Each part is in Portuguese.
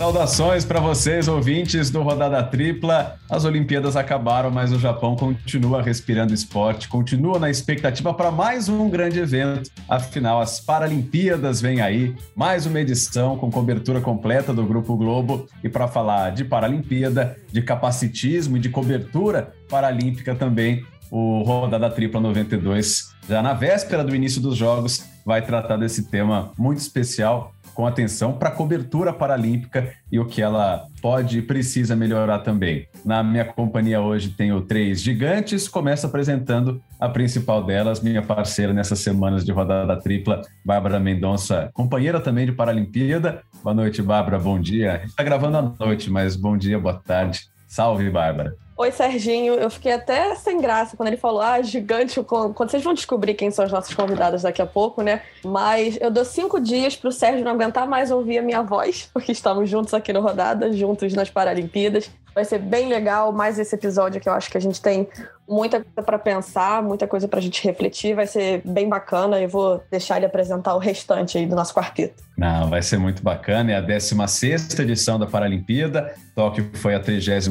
Saudações para vocês, ouvintes do Rodada Tripla. As Olimpíadas acabaram, mas o Japão continua respirando esporte, continua na expectativa para mais um grande evento. Afinal, as Paralimpíadas vêm aí, mais uma edição com cobertura completa do Grupo Globo. E para falar de Paralimpíada, de capacitismo e de cobertura paralímpica também, o Rodada Tripla 92, já na véspera do início dos Jogos, vai tratar desse tema muito especial com atenção para a cobertura paralímpica e o que ela pode e precisa melhorar também. Na minha companhia hoje tenho três gigantes, começo apresentando a principal delas, minha parceira nessas semanas de rodada tripla, Bárbara Mendonça, companheira também de Paralimpíada. Boa noite, Bárbara, bom dia. Está gravando à noite, mas bom dia, boa tarde. Salve, Bárbara. Oi, Serginho. Eu fiquei até sem graça quando ele falou, ah, gigante. Quando vocês vão descobrir quem são os nossos convidados daqui a pouco, né? Mas eu dou cinco dias para o Sérgio não aguentar mais ouvir a minha voz, porque estamos juntos aqui no Rodada, juntos nas Paralimpíadas. Vai ser bem legal mais esse episódio que eu acho que a gente tem muita coisa para pensar, muita coisa para a gente refletir. Vai ser bem bacana. Eu vou deixar ele apresentar o restante aí do nosso quarteto. Não, vai ser muito bacana. É a 16 edição da Paralimpíada. Tóquio foi a 32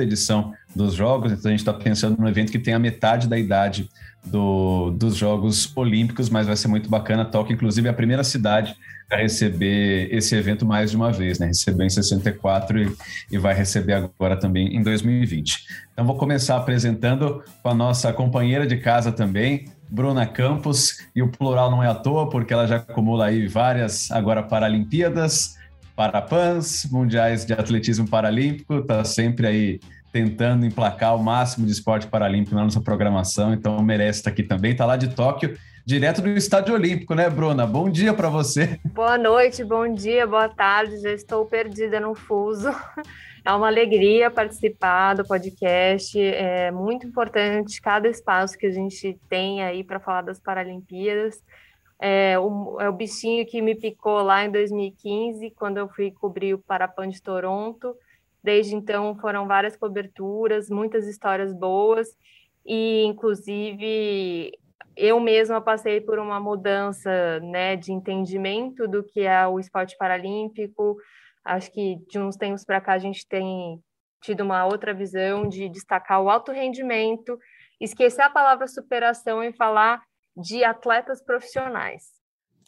edição dos Jogos. Então a gente está pensando num evento que tem a metade da idade do, dos Jogos Olímpicos, mas vai ser muito bacana. Tóquio, inclusive, é a primeira cidade a receber esse evento mais de uma vez, né? Recebeu em 64 e, e vai receber agora também em 2020. Então vou começar apresentando com a nossa companheira de casa também, Bruna Campos, e o plural não é à toa, porque ela já acumula aí várias agora Paralimpíadas, Parapans, Mundiais de Atletismo Paralímpico, está sempre aí tentando emplacar o máximo de esporte paralímpico na nossa programação, então merece estar aqui também. Está lá de Tóquio, direto do Estádio Olímpico, né, Bruna? Bom dia para você. Boa noite, bom dia, boa tarde. Já estou perdida no fuso. É uma alegria participar do podcast. É muito importante cada espaço que a gente tem aí para falar das Paralimpíadas. É o, é o bichinho que me picou lá em 2015, quando eu fui cobrir o Parapan de Toronto. Desde então foram várias coberturas, muitas histórias boas e inclusive eu mesma passei por uma mudança, né, de entendimento do que é o esporte paralímpico. Acho que de uns tempos para cá a gente tem tido uma outra visão de destacar o alto rendimento, esquecer a palavra superação e falar de atletas profissionais.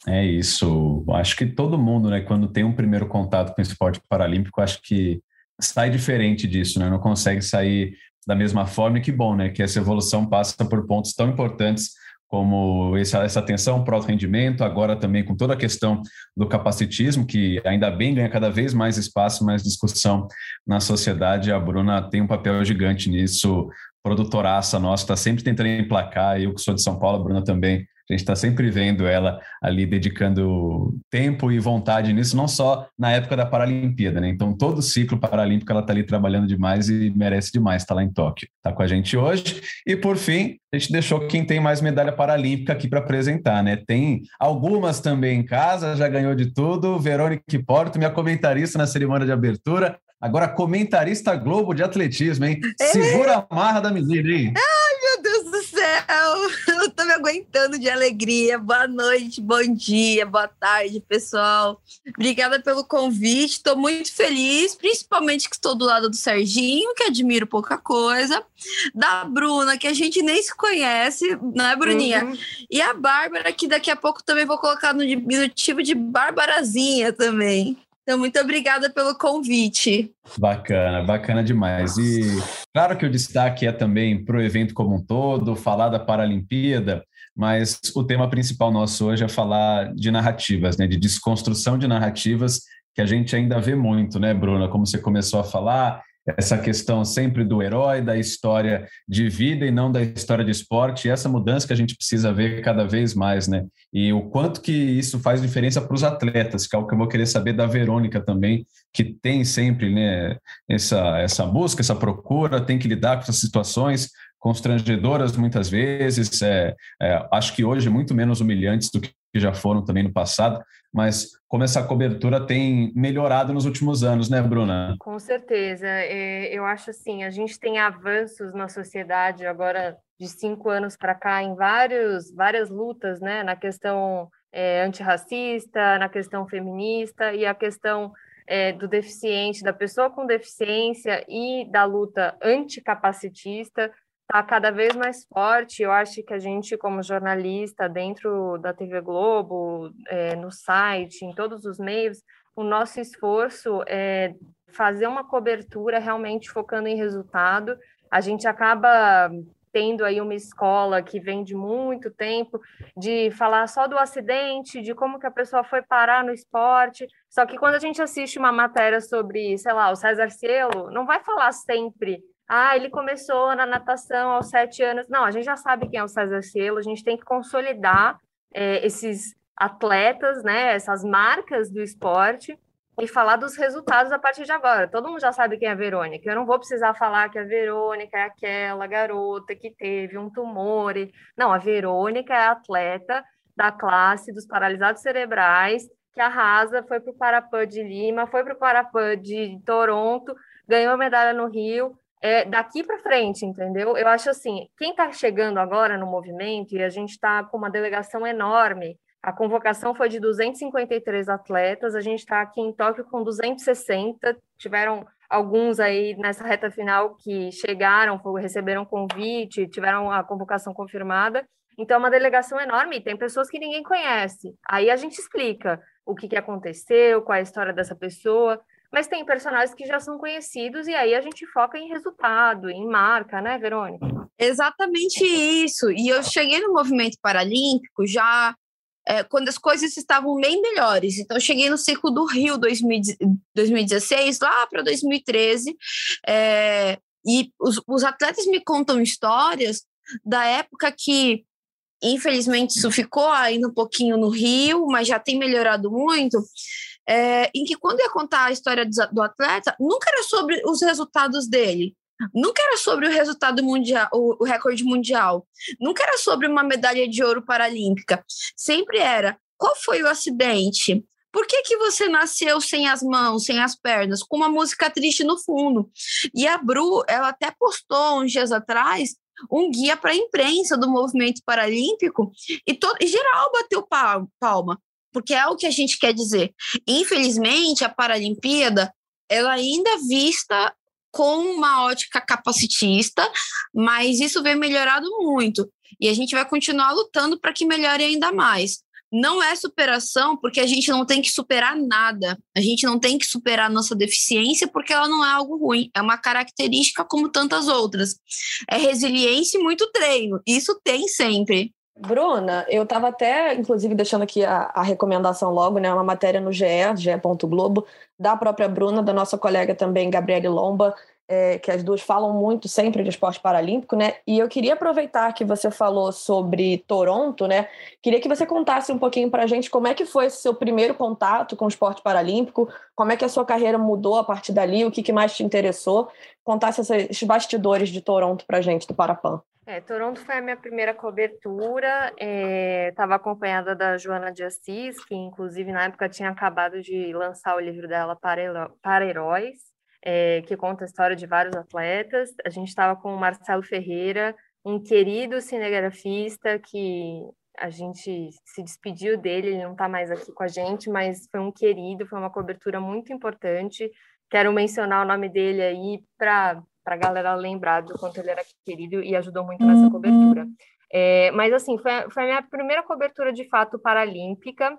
É isso. Acho que todo mundo, né, quando tem um primeiro contato com o esporte paralímpico, acho que sai diferente disso, né? Não consegue sair da mesma forma e que bom, né? Que essa evolução passa por pontos tão importantes como essa, essa atenção para o rendimento, agora também com toda a questão do capacitismo, que ainda bem ganha cada vez mais espaço, mais discussão na sociedade. A Bruna tem um papel gigante nisso, produtoraça nossa, está sempre tentando emplacar. Eu que sou de São Paulo, a Bruna também a gente está sempre vendo ela ali dedicando tempo e vontade nisso, não só na época da Paralimpíada, né? Então, todo o ciclo paralímpico ela está ali trabalhando demais e merece demais estar tá lá em Tóquio. Está com a gente hoje. E, por fim, a gente deixou quem tem mais medalha paralímpica aqui para apresentar, né? Tem algumas também em casa, já ganhou de tudo. Verônica Porto, minha comentarista na cerimônia de abertura. Agora, comentarista Globo de atletismo, hein? Segura a marra da menina, hein? Do céu! Eu tô me aguentando de alegria. Boa noite, bom dia, boa tarde, pessoal. Obrigada pelo convite. Estou muito feliz, principalmente que estou do lado do Serginho, que admiro pouca coisa, da Bruna, que a gente nem se conhece, não é, Bruninha? Uhum. E a Bárbara, que daqui a pouco também vou colocar no diminutivo de Barbarazinha também. Então, muito obrigada pelo convite. Bacana, bacana demais. E claro que o destaque é também para o evento como um todo, falar da Paralimpíada, mas o tema principal nosso hoje é falar de narrativas, né, de desconstrução de narrativas que a gente ainda vê muito, né, Bruna? Como você começou a falar, essa questão sempre do herói, da história de vida e não da história de esporte, e essa mudança que a gente precisa ver cada vez mais, né? E o quanto que isso faz diferença para os atletas, que é o que eu vou querer saber da Verônica também, que tem sempre né, essa, essa busca, essa procura, tem que lidar com essas situações constrangedoras muitas vezes, é, é, acho que hoje muito menos humilhantes do que já foram também no passado, mas como essa cobertura tem melhorado nos últimos anos, né, Bruna? Com certeza. É, eu acho assim, a gente tem avanços na sociedade agora de cinco anos para cá em vários, várias lutas, né, na questão é, antirracista, na questão feminista e a questão é, do deficiente, da pessoa com deficiência e da luta anticapacitista está cada vez mais forte. Eu acho que a gente, como jornalista, dentro da TV Globo, é, no site, em todos os meios, o nosso esforço é fazer uma cobertura realmente focando em resultado. A gente acaba tendo aí uma escola que vem de muito tempo de falar só do acidente, de como que a pessoa foi parar no esporte. Só que quando a gente assiste uma matéria sobre, sei lá, o César Cielo, não vai falar sempre ah, ele começou na natação aos sete anos. Não, a gente já sabe quem é o César Cielo, a gente tem que consolidar é, esses atletas, né, essas marcas do esporte e falar dos resultados a partir de agora. Todo mundo já sabe quem é a Verônica. Eu não vou precisar falar que a Verônica é aquela garota que teve um tumor. Não, a Verônica é a atleta da classe dos paralisados cerebrais que arrasa, foi para o Parapan de Lima, foi para o Parapan de Toronto, ganhou medalha no Rio é, daqui para frente, entendeu? Eu acho assim, quem está chegando agora no movimento, e a gente está com uma delegação enorme, a convocação foi de 253 atletas, a gente está aqui em Tóquio com 260, tiveram alguns aí nessa reta final que chegaram, receberam convite, tiveram a convocação confirmada, então é uma delegação enorme, tem pessoas que ninguém conhece, aí a gente explica o que, que aconteceu, qual é a história dessa pessoa, mas tem personagens que já são conhecidos e aí a gente foca em resultado, em marca, né, Verônica? Exatamente isso. E eu cheguei no movimento paralímpico já é, quando as coisas estavam bem melhores. Então, eu cheguei no ciclo do Rio 2016, lá para 2013, é, e os, os atletas me contam histórias da época que infelizmente isso ficou ainda um pouquinho no Rio, mas já tem melhorado muito, é, em que quando ia contar a história do, atleta, nunca era sobre os resultados dele, nunca era sobre o resultado mundial, o, o recorde mundial, nunca era sobre uma medalha de ouro paralímpica, sempre era qual foi o acidente, por que, que você nasceu sem as mãos, sem as pernas, com uma música triste no fundo? E a Bru, ela até postou uns dias atrás um guia para a imprensa do movimento paralímpico e, todo, e geral bateu palma porque é o que a gente quer dizer. Infelizmente, a Paralimpíada ela ainda é vista com uma ótica capacitista, mas isso vem melhorado muito. E a gente vai continuar lutando para que melhore ainda mais. Não é superação, porque a gente não tem que superar nada. A gente não tem que superar nossa deficiência, porque ela não é algo ruim. É uma característica como tantas outras. É resiliência e muito treino. Isso tem sempre. Bruna, eu estava até, inclusive, deixando aqui a, a, recomendação logo, né? Uma matéria no GE, ge.globo, da própria Bruna, da nossa colega também, Gabriele Lomba, é, que as duas falam muito sempre de esporte paralímpico, né? E eu queria aproveitar que você falou sobre Toronto, né? Queria que você contasse um pouquinho para a gente como é que foi seu primeiro contato com o esporte paralímpico, como é que a sua carreira mudou a partir dali, o que, que mais te interessou. Contasse esses bastidores de Toronto para a gente, do Parapan. É, Toronto foi a minha primeira cobertura. Estava é, acompanhada da Joana de Assis, que inclusive na época tinha acabado de lançar o livro dela para, para Heróis, é, que conta a história de vários atletas. A gente estava com o Marcelo Ferreira, um querido cinegrafista que a gente se despediu dele, ele não está mais aqui com a gente, mas foi um querido, foi uma cobertura muito importante. Quero mencionar o nome dele aí para para a galera lembrar do quanto ele era querido e ajudou muito nessa uhum. cobertura. É, mas, assim, foi, foi a minha primeira cobertura, de fato, paralímpica,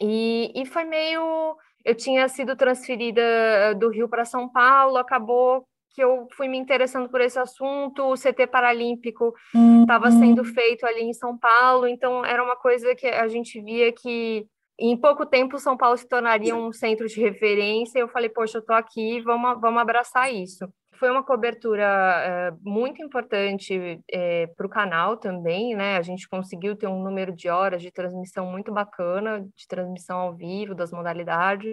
e, e foi meio... Eu tinha sido transferida eh, do Rio para São Paulo, acabou que eu fui me interessando por esse assunto, o CT Paralímpico estava uhum. sendo feito ali em São Paulo, então era uma coisa que a gente via que em pouco tempo São Paulo se tornaria um centro de referência, eu falei, poxa, eu estou aqui, vamos, vamos abraçar isso foi uma cobertura é, muito importante eh, para o canal também, né? A gente conseguiu ter um número de horas de transmissão muito bacana, de transmissão ao vivo, das modalidades.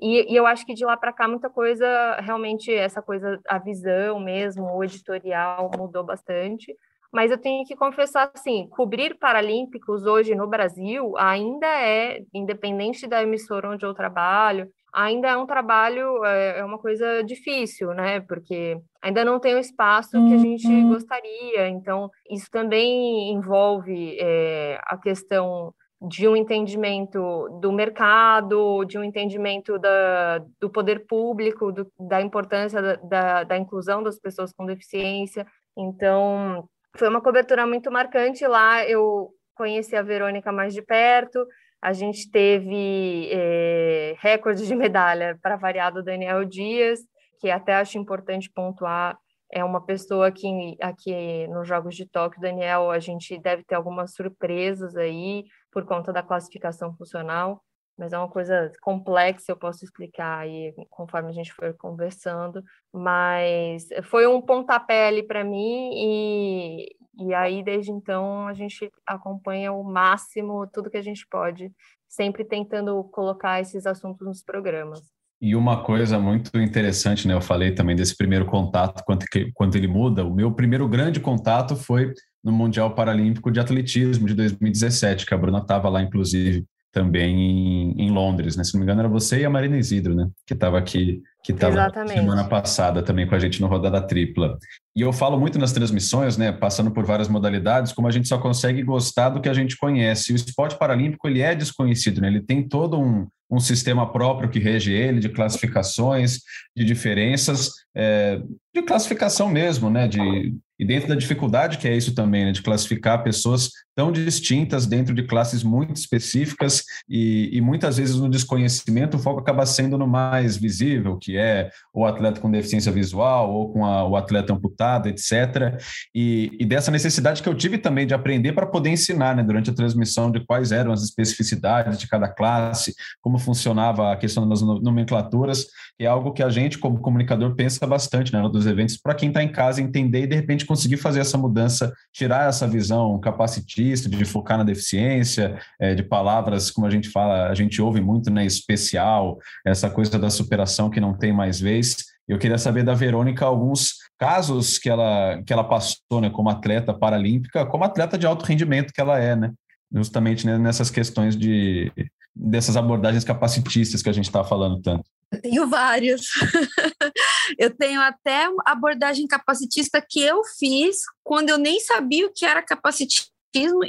E, e eu acho que de lá para cá muita coisa, realmente, essa coisa, a visão mesmo, o editorial mudou bastante. Mas eu tenho que confessar assim, cobrir Paralímpicos hoje no Brasil ainda é, independente da emissora onde eu trabalho, ainda é um trabalho, é, é uma coisa difícil, né? Porque ainda não tem o espaço que a gente uhum. gostaria. Então, isso também envolve é, a questão de um entendimento do mercado, de um entendimento da, do poder público, do, da importância da, da, da, inclusão das pessoas com deficiência. Então, foi uma cobertura muito marcante lá. Eu conheci a Verônica mais de perto. A gente teve é, recorde de medalha para variado Daniel Dias, que até acho importante pontuar é uma pessoa que aqui nos Jogos de Tóquio, Daniel, a gente deve ter algumas surpresas aí por conta da classificação funcional, mas é uma coisa complexa, eu posso explicar aí conforme a gente for conversando, mas foi um pontapé ali para mim e, e aí desde então a gente acompanha o máximo tudo que a gente pode, sempre tentando colocar esses assuntos nos programas. E uma coisa muito interessante, né? Eu falei também desse primeiro contato, quanto, que, quanto ele muda. O meu primeiro grande contato foi no Mundial Paralímpico de Atletismo de 2017, que a Bruna estava lá, inclusive, também em, em, Londres, né? Se não me engano, era você e a Marina Isidro, né? Que estava aqui, que estava semana passada também com a gente no Rodada Tripla. E eu falo muito nas transmissões, né? Passando por várias modalidades, como a gente só consegue gostar do que a gente conhece. E o esporte paralímpico, ele é desconhecido, né? Ele tem todo um, um sistema próprio que rege ele, de classificações, de diferenças, é, de classificação mesmo, né? De, e dentro da dificuldade que é isso também, né? De classificar pessoas tão distintas dentro de classes muito específicas e, e muitas vezes no desconhecimento o foco acaba sendo no mais visível, que é o atleta com deficiência visual ou com a, o atleta amputado, etc. E, e, dessa necessidade que eu tive também de aprender para poder ensinar, né? Durante a transmissão de quais eram as especificidades de cada classe, como funcionava a questão das nomenclaturas, é algo que a gente, como comunicador, pensa bastante né, dos eventos, para quem está em casa entender e de repente conseguir fazer essa mudança, tirar essa visão capacitista, de focar na deficiência, é, de palavras, como a gente fala, a gente ouve muito, né, especial, essa coisa da superação que não tem mais vez. Eu queria saber da Verônica alguns casos que ela, que ela passou né, como atleta paralímpica, como atleta de alto rendimento que ela é, né? Justamente né, nessas questões de, dessas abordagens capacitistas que a gente está falando tanto? Eu tenho vários. eu tenho até abordagem capacitista que eu fiz quando eu nem sabia o que era capacitismo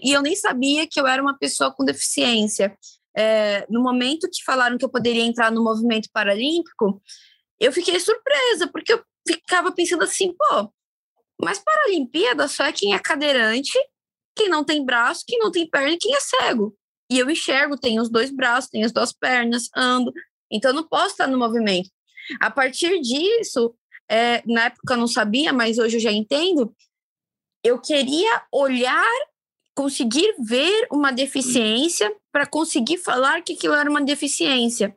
e eu nem sabia que eu era uma pessoa com deficiência. É, no momento que falaram que eu poderia entrar no movimento paralímpico, eu fiquei surpresa, porque eu ficava pensando assim, pô, mas Paralimpíada só é quem é cadeirante, quem não tem braço, quem não tem perna e quem é cego. E eu enxergo, tenho os dois braços, tenho as duas pernas, ando. Então, eu não posso estar no movimento. A partir disso, é, na época eu não sabia, mas hoje eu já entendo, eu queria olhar, conseguir ver uma deficiência para conseguir falar que aquilo era uma deficiência.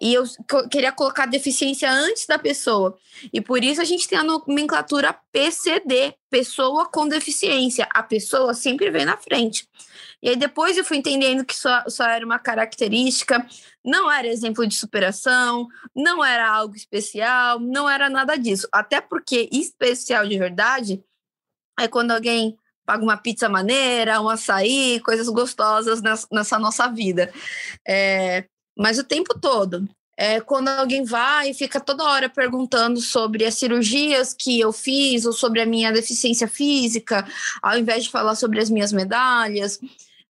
E eu queria colocar deficiência antes da pessoa. E por isso a gente tem a nomenclatura PCD, pessoa com deficiência. A pessoa sempre vem na frente. E aí depois eu fui entendendo que só, só era uma característica, não era exemplo de superação, não era algo especial, não era nada disso. Até porque especial de verdade é quando alguém paga uma pizza maneira, um açaí, coisas gostosas nessa, nossa vida. É, mas o tempo todo. É quando alguém vai e fica toda hora perguntando sobre as cirurgias que eu fiz ou sobre a minha deficiência física, ao invés de falar sobre as minhas medalhas.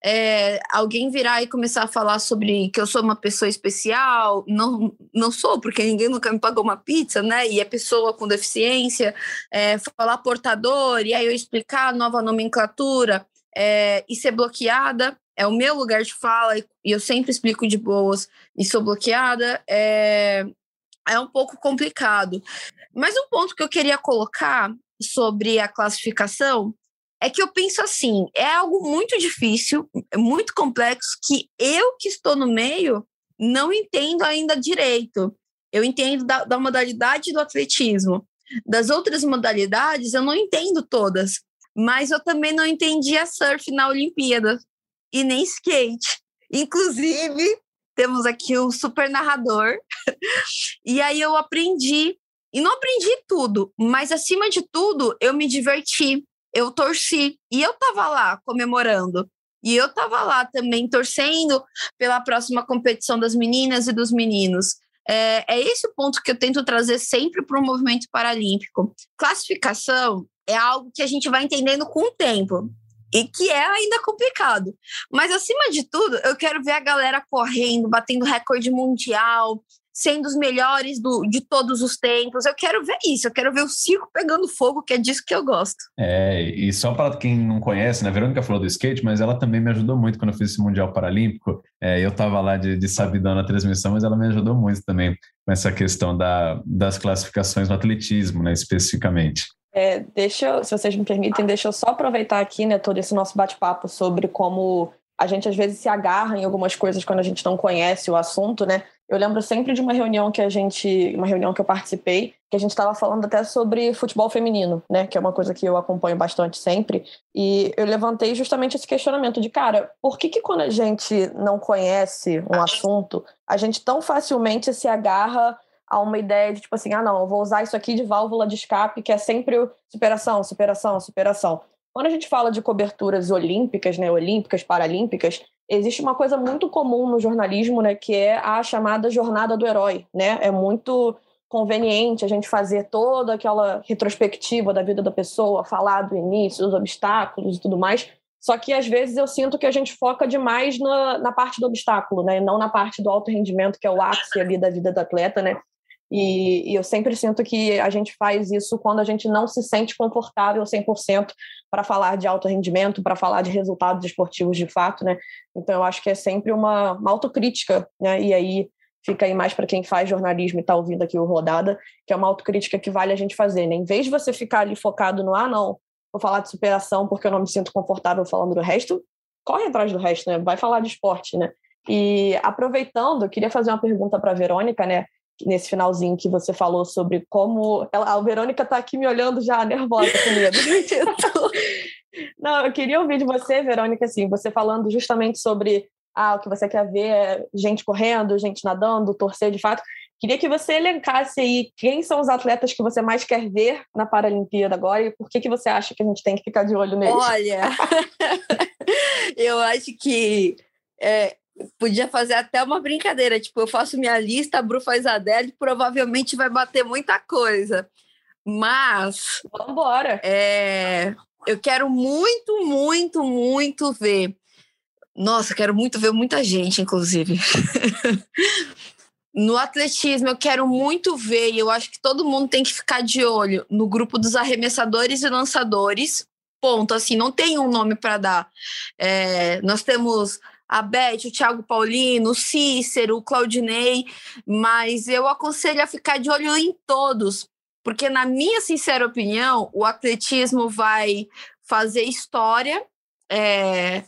É, alguém virar e começar a falar sobre que eu sou uma pessoa especial, não, não sou, porque ninguém nunca me pagou uma pizza, né? E é pessoa com deficiência, é, falar portador, e aí eu explicar a nova nomenclatura é, e ser bloqueada é o meu lugar de fala e eu sempre explico de boas e sou bloqueada, é, é um pouco complicado. Mas um ponto que eu queria colocar sobre a classificação é que eu penso assim, é algo muito difícil, muito complexo, que eu que estou no meio não entendo ainda direito. Eu entendo da, da modalidade do atletismo. Das outras modalidades, eu não entendo todas. Mas eu também não entendi a surf na Olimpíada e nem skate. Inclusive, temos aqui um super narrador. e aí eu aprendi. E não aprendi tudo, mas acima de tudo, eu me diverti. Eu torci. E eu tava lá comemorando. E eu tava lá também torcendo pela próxima competição das meninas e dos meninos. É, é esse o ponto que eu tento trazer sempre para o movimento paralímpico. Classificação é algo que a gente vai entendendo com o tempo. E que é ainda complicado. Mas acima de tudo, eu quero ver a galera correndo, batendo recorde mundial, sendo os melhores do, de todos os tempos. Eu quero ver isso, eu quero ver o circo pegando fogo, que é disso que eu gosto. É, e só para quem não conhece, né, a Verônica falou do skate, mas ela também me ajudou muito quando eu fiz esse Mundial Paralímpico. É, eu estava lá de, de sabidão na transmissão, mas ela me ajudou muito também com essa questão da, das classificações no atletismo, né, especificamente. É, deixa, se vocês me permitem, deixa eu só aproveitar aqui, né, todo esse nosso bate-papo sobre como a gente às vezes se agarra em algumas coisas quando a gente não conhece o assunto, né? Eu lembro sempre de uma reunião que a gente, uma reunião que eu participei, que a gente estava falando até sobre futebol feminino, né? Que é uma coisa que eu acompanho bastante sempre. E eu levantei justamente esse questionamento de, cara, por que que quando a gente não conhece um assunto, a gente tão facilmente se agarra a uma ideia de tipo assim, ah, não, eu vou usar isso aqui de válvula de escape, que é sempre superação, superação, superação. Quando a gente fala de coberturas olímpicas, né, olímpicas, paralímpicas, existe uma coisa muito comum no jornalismo, né, que é a chamada jornada do herói, né? É muito conveniente a gente fazer toda aquela retrospectiva da vida da pessoa, falar do início, dos obstáculos e tudo mais. Só que às vezes eu sinto que a gente foca demais na, na parte do obstáculo, né? Não na parte do alto rendimento, que é o ápice ali da vida do atleta, né? E, e, eu sempre sinto que a gente faz isso quando a gente não se sente confortável 100% para falar de alto rendimento, para falar de resultados esportivos de fato, né? Então eu acho que é sempre uma, uma autocrítica, né? E aí fica aí mais para quem faz jornalismo e está ouvindo aqui o Rodada, que é uma autocrítica que vale a gente fazer, né? Em vez de você ficar ali focado no, ah, não, vou falar de superação porque eu não me sinto confortável falando do resto, corre atrás do resto, né? Vai falar de esporte, né? E aproveitando, queria fazer uma pergunta para a Verônica, né? Nesse finalzinho que você falou sobre como. Ela, a Verônica está aqui me olhando já nervosa com medo. Não, eu queria ouvir de você, Verônica, assim, você falando justamente sobre ah, o que você quer ver é gente correndo, gente nadando, torcer de fato. Queria que você elencasse aí quem são os atletas que você mais quer ver na Paralimpíada agora e por que, que você acha que a gente tem que ficar de olho neles. Olha, eu acho que é, podia fazer até uma brincadeira, tipo, eu faço minha lista, a Bru faz a dela e provavelmente vai bater muita coisa. Mas. Vambora! É, eu quero muito, muito, muito ver. Nossa, quero muito ver muita gente, inclusive. no atletismo, eu quero muito ver, e eu acho que todo mundo tem que ficar de olho no grupo dos arremessadores e lançadores. Ponto. Assim, não tem um nome para dar. É, nós temos a Beth, o Thiago Paulino, o Cícero, o Claudinei, mas eu aconselho a ficar de olho em todos, porque, na minha sincera opinião, o atletismo vai fazer história é,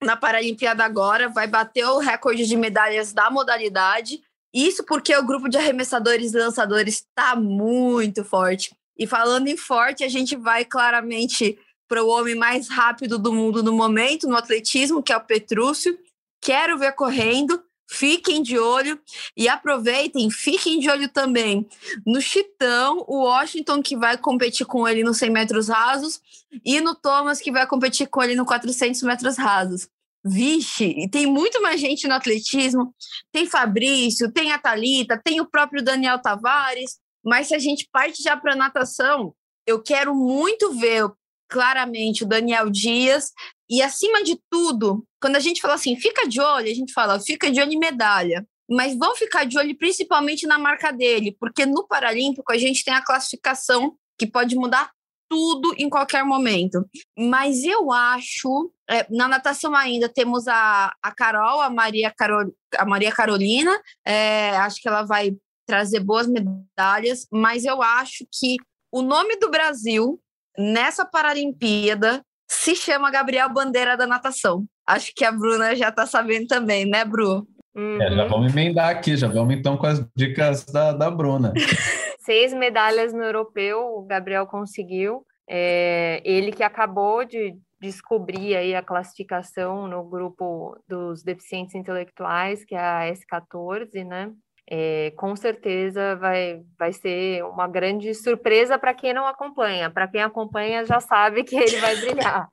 na Paralimpíada agora, vai bater o recorde de medalhas da modalidade. Isso porque o grupo de arremessadores e lançadores está muito forte. E falando em forte, a gente vai claramente para o homem mais rápido do mundo no momento, no atletismo, que é o Petrúcio. Quero ver correndo. Fiquem de olho e aproveitem, fiquem de olho também no Chitão, o Washington que vai competir com ele nos 100 metros rasos e no Thomas que vai competir com ele no 400 metros rasos. Vixe, e tem muito mais gente no atletismo. Tem Fabrício, tem a Talita, tem o próprio Daniel Tavares. Mas se a gente parte já para natação, eu quero muito ver claramente o Daniel Dias. E acima de tudo, quando a gente fala assim, fica de olho, a gente fala, fica de olho em medalha. Mas vão ficar de olho principalmente na marca dele, porque no Paralímpico a gente tem a classificação que pode mudar tudo em qualquer momento. Mas eu acho, é, na natação ainda temos a, a Carol, a Maria, Carol, a Maria Carolina, é, acho que ela vai trazer boas medalhas, mas eu acho que o nome do Brasil nessa Paralimpíada se chama Gabriel Bandeira da Natação. Acho que a Bruna já está sabendo também, né, Bru? Uhum. É, já vamos emendar aqui, já vamos então com as dicas da, da Bruna. Seis medalhas no europeu, o Gabriel conseguiu. É, ele que acabou de descobrir aí a classificação no grupo dos deficientes intelectuais, que é a S14, né? É, com certeza vai, vai ser uma grande surpresa para quem não acompanha. Para quem acompanha já sabe que ele vai brilhar.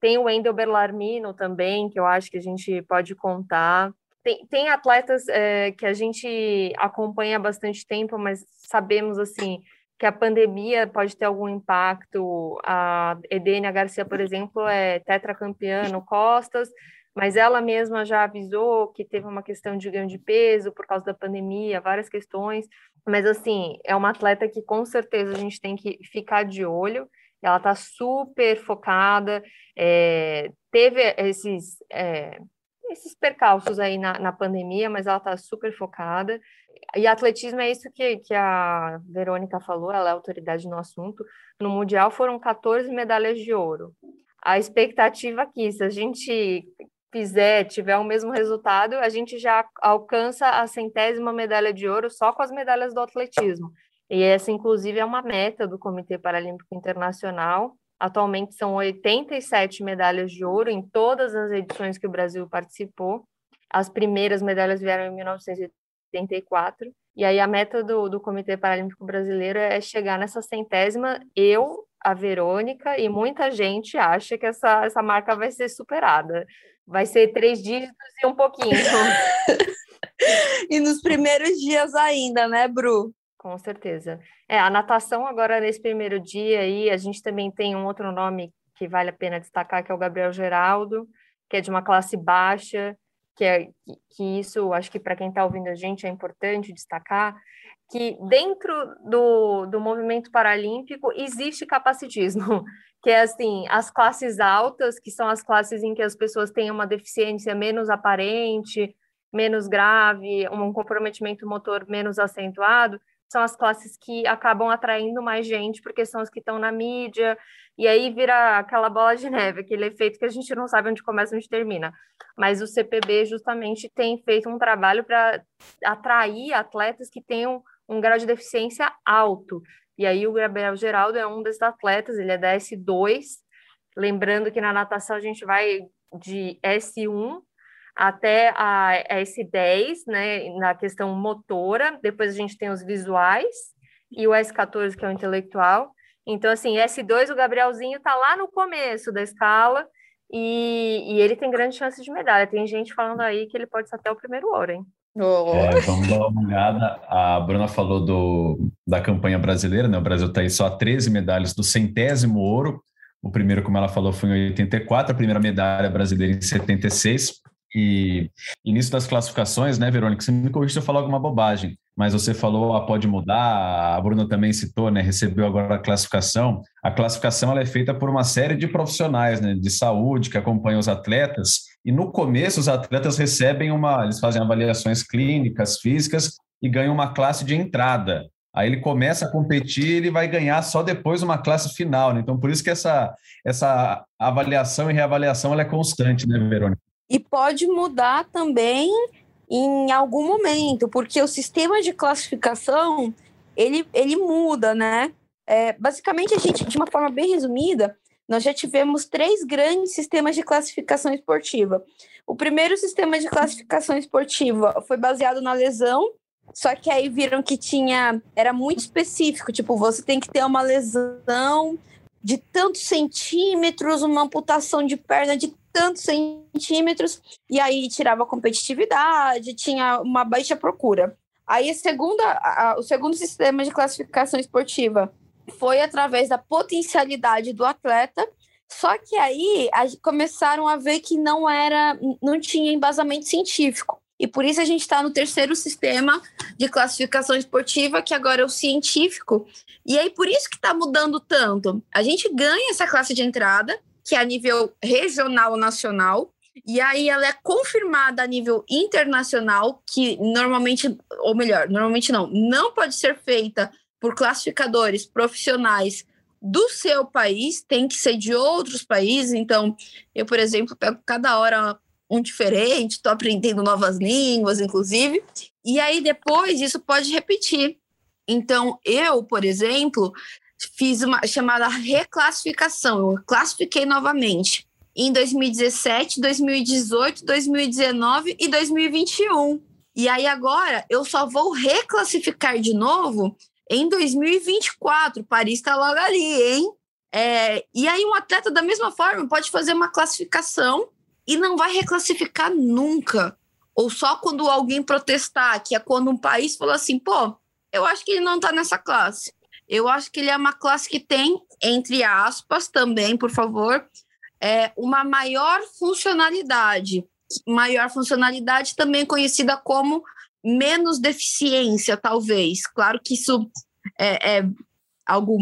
Tem o Wendel Berlarmino também, que eu acho que a gente pode contar. Tem, tem atletas é, que a gente acompanha há bastante tempo, mas sabemos assim que a pandemia pode ter algum impacto. A Edenia Garcia, por exemplo, é tetracampeã no Costas, mas ela mesma já avisou que teve uma questão de ganho de peso por causa da pandemia, várias questões. Mas, assim, é uma atleta que com certeza a gente tem que ficar de olho. Ela está super focada, é, teve esses, é, esses percalços aí na, na pandemia, mas ela está super focada. E atletismo é isso que, que a Verônica falou, ela é autoridade no assunto. No Mundial foram 14 medalhas de ouro. A expectativa aqui, se a gente fizer, tiver o mesmo resultado, a gente já alcança a centésima medalha de ouro só com as medalhas do atletismo. E essa, inclusive, é uma meta do Comitê Paralímpico Internacional. Atualmente são 87 medalhas de ouro em todas as edições que o Brasil participou. As primeiras medalhas vieram em 1984. E aí a meta do, do Comitê Paralímpico Brasileiro é chegar nessa centésima. Eu, a Verônica e muita gente acha que essa, essa marca vai ser superada. Vai ser três dígitos e um pouquinho. e nos primeiros dias ainda, né, Bru? Com certeza. É, a natação agora nesse primeiro dia aí, a gente também tem um outro nome que vale a pena destacar, que é o Gabriel Geraldo, que é de uma classe baixa, que é que isso, acho que para quem está ouvindo a gente é importante destacar, que dentro do, do movimento paralímpico existe capacitismo que é assim, as classes altas, que são as classes em que as pessoas têm uma deficiência menos aparente, menos grave, um comprometimento motor menos acentuado, são as classes que acabam atraindo mais gente, porque são as que estão na mídia, e aí vira aquela bola de neve, aquele efeito que a gente não sabe onde começa e onde termina. Mas o CPB justamente tem feito um trabalho para atrair atletas que tenham um grau de deficiência alto. E aí o Gabriel Geraldo é um desses atletas, ele é da S2. Lembrando que na natação a gente vai de S1 até a S10, né, na questão motora, depois a gente tem os visuais e o S14 que é o intelectual. Então assim, S2 o Gabrielzinho tá lá no começo da escala e, e ele tem grande chance de medalha. Tem gente falando aí que ele pode ser até o primeiro ouro, hein? Oh. É, vamos dar uma olhada. A Bruna falou do, da campanha brasileira, né? O Brasil está aí só a 13 medalhas do centésimo ouro. O primeiro, como ela falou, foi em 84, a primeira medalha brasileira em 76. E início das classificações, né, Verônica? Você me corrija se eu falar alguma bobagem, mas você falou, ah, pode mudar, a Bruna também citou, né, recebeu agora a classificação. A classificação ela é feita por uma série de profissionais, né, de saúde que acompanham os atletas e no começo, os atletas recebem uma. Eles fazem avaliações clínicas, físicas e ganham uma classe de entrada. Aí ele começa a competir, ele vai ganhar só depois uma classe final. Né? Então, por isso que essa, essa avaliação e reavaliação ela é constante, né, Verônica? E pode mudar também em algum momento, porque o sistema de classificação ele, ele muda, né? É, basicamente, a gente, de uma forma bem resumida, nós já tivemos três grandes sistemas de classificação esportiva. O primeiro sistema de classificação esportiva foi baseado na lesão, só que aí viram que tinha era muito específico, tipo, você tem que ter uma lesão de tantos centímetros, uma amputação de perna de tantos centímetros, e aí tirava a competitividade, tinha uma baixa procura. Aí a segunda, a, o segundo sistema de classificação esportiva foi através da potencialidade do atleta. Só que aí a, começaram a ver que não era, não tinha embasamento científico. E por isso a gente está no terceiro sistema de classificação esportiva, que agora é o científico. E aí por isso que está mudando tanto. A gente ganha essa classe de entrada, que é a nível regional ou nacional, e aí ela é confirmada a nível internacional, que normalmente, ou melhor, normalmente não, não pode ser feita por classificadores profissionais do seu país, tem que ser de outros países. Então, eu, por exemplo, pego cada hora um diferente, estou aprendendo novas línguas, inclusive. E aí, depois, isso pode repetir. Então, eu, por exemplo, fiz uma chamada reclassificação. Eu classifiquei novamente em 2017, 2018, 2019 e 2021. E aí agora eu só vou reclassificar de novo em 2024. Paris está logo ali, hein? É, e aí, um atleta, da mesma forma, pode fazer uma classificação e não vai reclassificar nunca. Ou só quando alguém protestar, que é quando um país falou assim: pô, eu acho que ele não está nessa classe. Eu acho que ele é uma classe que tem, entre aspas, também, por favor, é, uma maior funcionalidade. Maior funcionalidade também conhecida como menos deficiência, talvez. Claro que isso é, é algo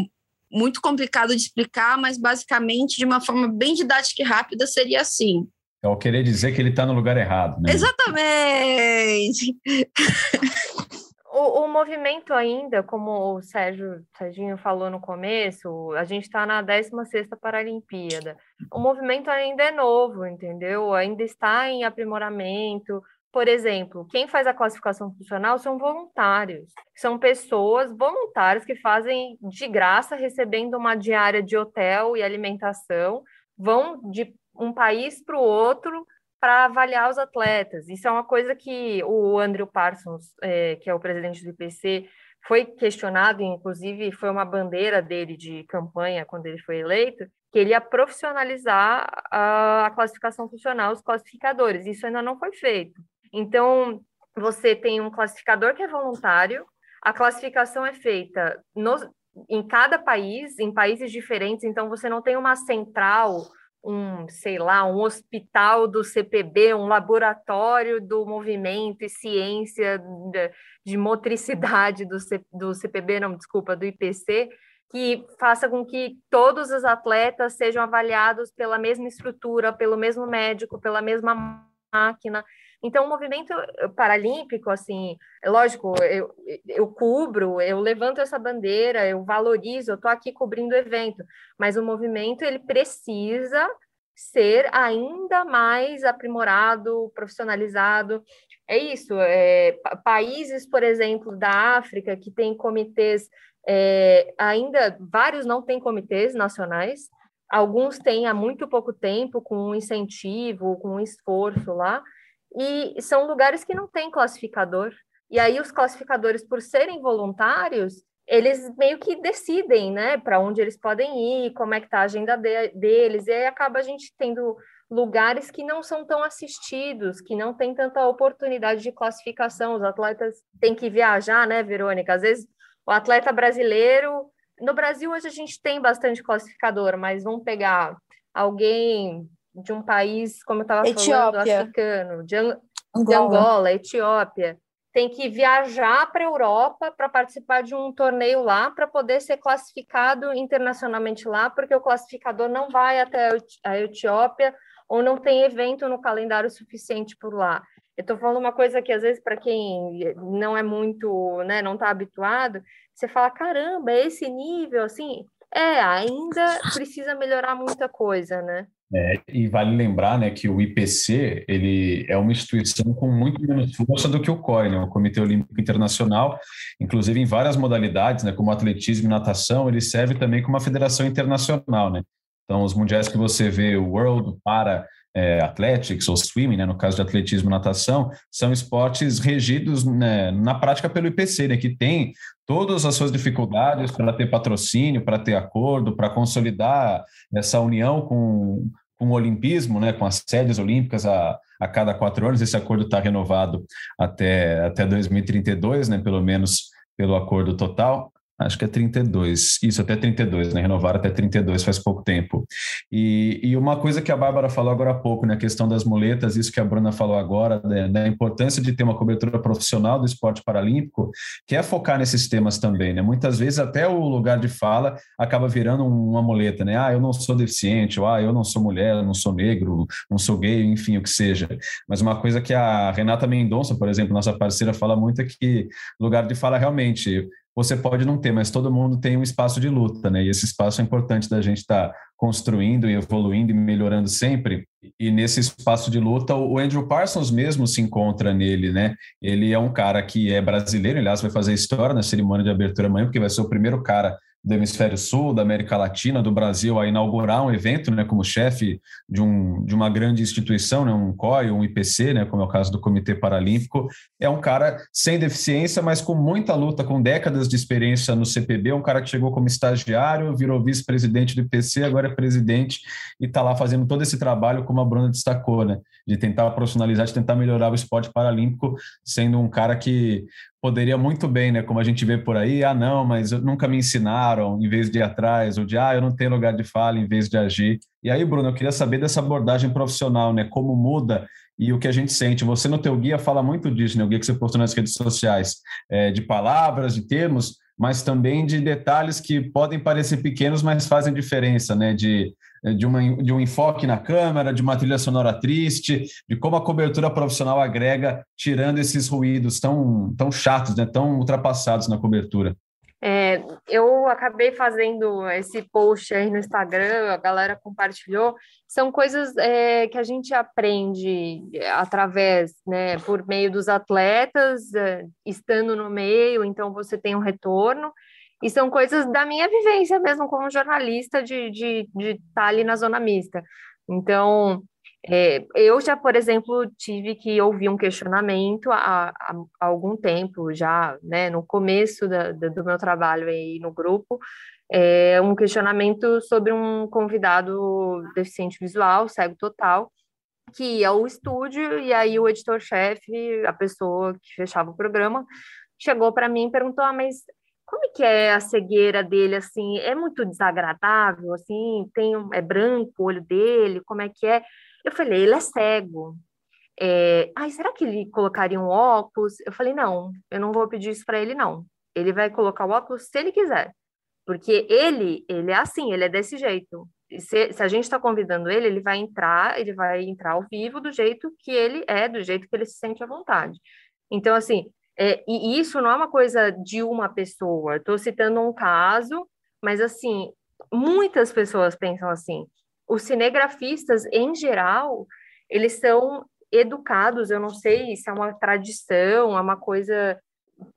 muito complicado de explicar, mas basicamente, de uma forma bem didática e rápida, seria assim. É o querer dizer que ele está no lugar errado, né? Exatamente! O, o, movimento ainda, como o Sérgio Serginho falou no começo, a gente está na 16ª Paralimpíada. O movimento ainda é novo, entendeu? Ainda está em aprimoramento. Por exemplo, quem faz a classificação funcional são voluntários. São pessoas voluntárias que fazem de graça, recebendo uma diária de hotel e alimentação, vão de um país para o outro para avaliar os atletas. Isso é uma coisa que o Andrew Parsons, é, que é o presidente do IPC, foi questionado, inclusive foi uma bandeira dele de campanha quando ele foi eleito, que ele ia profissionalizar a, a classificação funcional, os classificadores. Isso ainda não foi feito. Então, você tem um classificador que é voluntário, a classificação é feita em cada país, em países diferentes, então você não tem uma central um, sei lá, um hospital do CPB, um laboratório do movimento e ciência de, de motricidade do, C, do CPB, não, desculpa, do IPC, que faça com que todos os atletas sejam avaliados pela mesma estrutura, pelo mesmo médico, pela mesma máquina. Então, o movimento paralímpico, assim, é lógico, eu, eu cubro, eu levanto essa bandeira, eu valorizo, eu estou aqui cobrindo o evento, mas o movimento, ele precisa ser ainda mais aprimorado, profissionalizado. É isso, é, países, por exemplo, da África, que tem comitês, é, ainda, vários não têm comitês nacionais, alguns têm há muito pouco tempo, com um incentivo, com um esforço lá, e são lugares que não têm classificador. E aí os classificadores, por serem voluntários, eles meio que decidem, né, para onde eles podem ir, como é que tá a agenda de, deles, e aí acaba a gente tendo lugares que não são tão assistidos, que não tem tanta oportunidade de classificação. Os atletas têm que viajar, né, Verônica? Às vezes o atleta brasileiro, no Brasil hoje a gente tem bastante classificador, mas vamos pegar alguém de um país, como eu estava falando, africano, de, Angola. de Angola, Etiópia, tem que viajar para a Europa para participar de um torneio lá, para poder ser classificado internacionalmente lá, porque o classificador não vai até a Etiópia ou não tem evento no calendário suficiente por lá. Eu estou falando uma coisa que, às vezes, para quem não é muito, né, não está habituado, você fala, caramba, é esse nível, assim, é, ainda precisa melhorar muita coisa, né? É, e vale lembrar né, que o IPC ele é uma instituição com muito menos força do que o COI, né, o Comitê Olímpico Internacional, inclusive em várias modalidades, né, como atletismo e natação, ele serve também como uma federação internacional. Né? Então, os mundiais que você vê, o World para é, Athletics ou Swimming, né, no caso de atletismo e natação, são esportes regidos né, na prática pelo IPC, né, que tem todas as suas dificuldades para ter patrocínio, para ter acordo, para consolidar essa união com, com o olimpismo, né, com as sedes olímpicas a, a cada quatro anos. Esse acordo está renovado até, até 2032, né, pelo menos pelo acordo total acho que é 32, isso até 32, né? Renovaram até 32 faz pouco tempo. E, e uma coisa que a Bárbara falou agora há pouco, né? A questão das muletas, isso que a Bruna falou agora, né? da importância de ter uma cobertura profissional do esporte paralímpico, que é focar nesses temas também, né? Muitas vezes até o lugar de fala acaba virando uma muleta, né? Ah, eu não sou deficiente, ou ah, eu não sou mulher, não sou negro, não sou gay, enfim, o que seja. Mas uma coisa que a Renata Mendonça, por exemplo, nossa parceira, fala muito é que lugar de fala realmente você pode não ter, mas todo mundo tem um espaço de luta, né? E esse espaço é importante da gente estar tá construindo e evoluindo e melhorando sempre. E nesse espaço de luta, o Andrew Parsons mesmo se encontra nele, né? Ele é um cara que é brasileiro, aliás, vai fazer história na cerimônia de abertura amanhã, porque vai ser o primeiro cara do Hemisfério Sul, da América Latina, do Brasil, a inaugurar um evento, né, como chefe de, um, de uma grande instituição, né, um COI, um IPC, né, como é o caso do Comitê Paralímpico, é um cara sem deficiência, mas com muita luta, com décadas de experiência no CPB, um cara que chegou como estagiário, virou vice-presidente do IPC, agora é presidente e está lá fazendo todo esse trabalho, como a Bruna destacou, né, de tentar profissionalizar, de tentar melhorar o esporte paralímpico, sendo um cara que poderia muito bem, né? Como a gente vê por aí, ah, não, mas nunca me ensinaram, em vez de ir atrás, ou de, ah, eu não tenho lugar de fala, em vez de agir. E aí, Bruno, eu queria saber dessa abordagem profissional, né? Como muda e o que a gente sente. Você no teu guia fala muito disso, né? O guia que você postou nas redes sociais, é, de palavras, de termos, mas também de detalhes que podem parecer pequenos, mas fazem diferença, né? De, de, uma, de um enfoque na câmera, de uma trilha sonora triste, de como a cobertura profissional agrega, tirando esses ruídos tão, tão chatos, né? Tão ultrapassados na cobertura. É, eu acabei fazendo esse post aí no Instagram, a galera compartilhou. São coisas é, que a gente aprende através, né, por meio dos atletas, é, estando no meio, então você tem um retorno. E são coisas da minha vivência mesmo como jornalista de de, de estar ali na zona mista. Então, é, eu já, por exemplo, tive que ouvir um questionamento há, há, há algum tempo, já né, no começo da, da, do meu trabalho aí no grupo, é, um questionamento sobre um convidado deficiente visual, cego total, que ia ao estúdio e aí o editor-chefe, a pessoa que fechava o programa, chegou para mim e perguntou: ah, mas como é que é a cegueira dele assim? É muito desagradável assim? Tem é branco o olho dele? Como é que é? Eu falei, ele é cego. É, Ai, será que ele colocaria um óculos? Eu falei, não, eu não vou pedir isso para ele, não. Ele vai colocar o óculos se ele quiser. Porque ele, ele é assim, ele é desse jeito. Se, se a gente está convidando ele, ele vai entrar, ele vai entrar ao vivo do jeito que ele é, do jeito que ele se sente à vontade. Então, assim, é, e isso não é uma coisa de uma pessoa. Estou citando um caso, mas assim, muitas pessoas pensam assim os cinegrafistas, em geral, eles são educados, eu não sei se é uma tradição, é uma coisa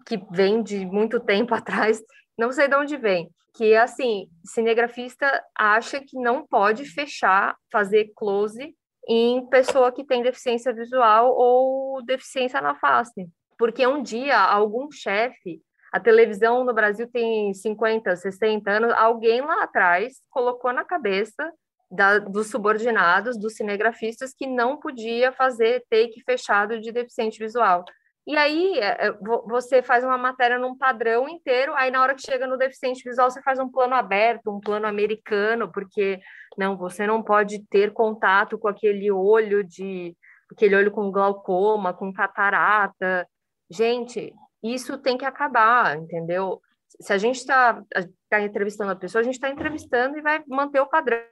que vem de muito tempo atrás, não sei de onde vem, que assim, cinegrafista acha que não pode fechar, fazer close em pessoa que tem deficiência visual ou deficiência na face. Porque um dia algum chefe, a televisão no Brasil tem 50, 60 anos, alguém lá atrás colocou na cabeça da, dos subordinados, dos cinegrafistas, que não podia fazer take fechado de deficiente visual. E aí é, é, você faz uma matéria num padrão inteiro, aí na hora que chega no deficiente visual você faz um plano aberto, um plano americano, porque não, você não pode ter contato com aquele olho de aquele olho com glaucoma, com catarata. Gente, isso tem que acabar, entendeu? Se a gente está tá entrevistando a pessoa, a gente está entrevistando e vai manter o padrão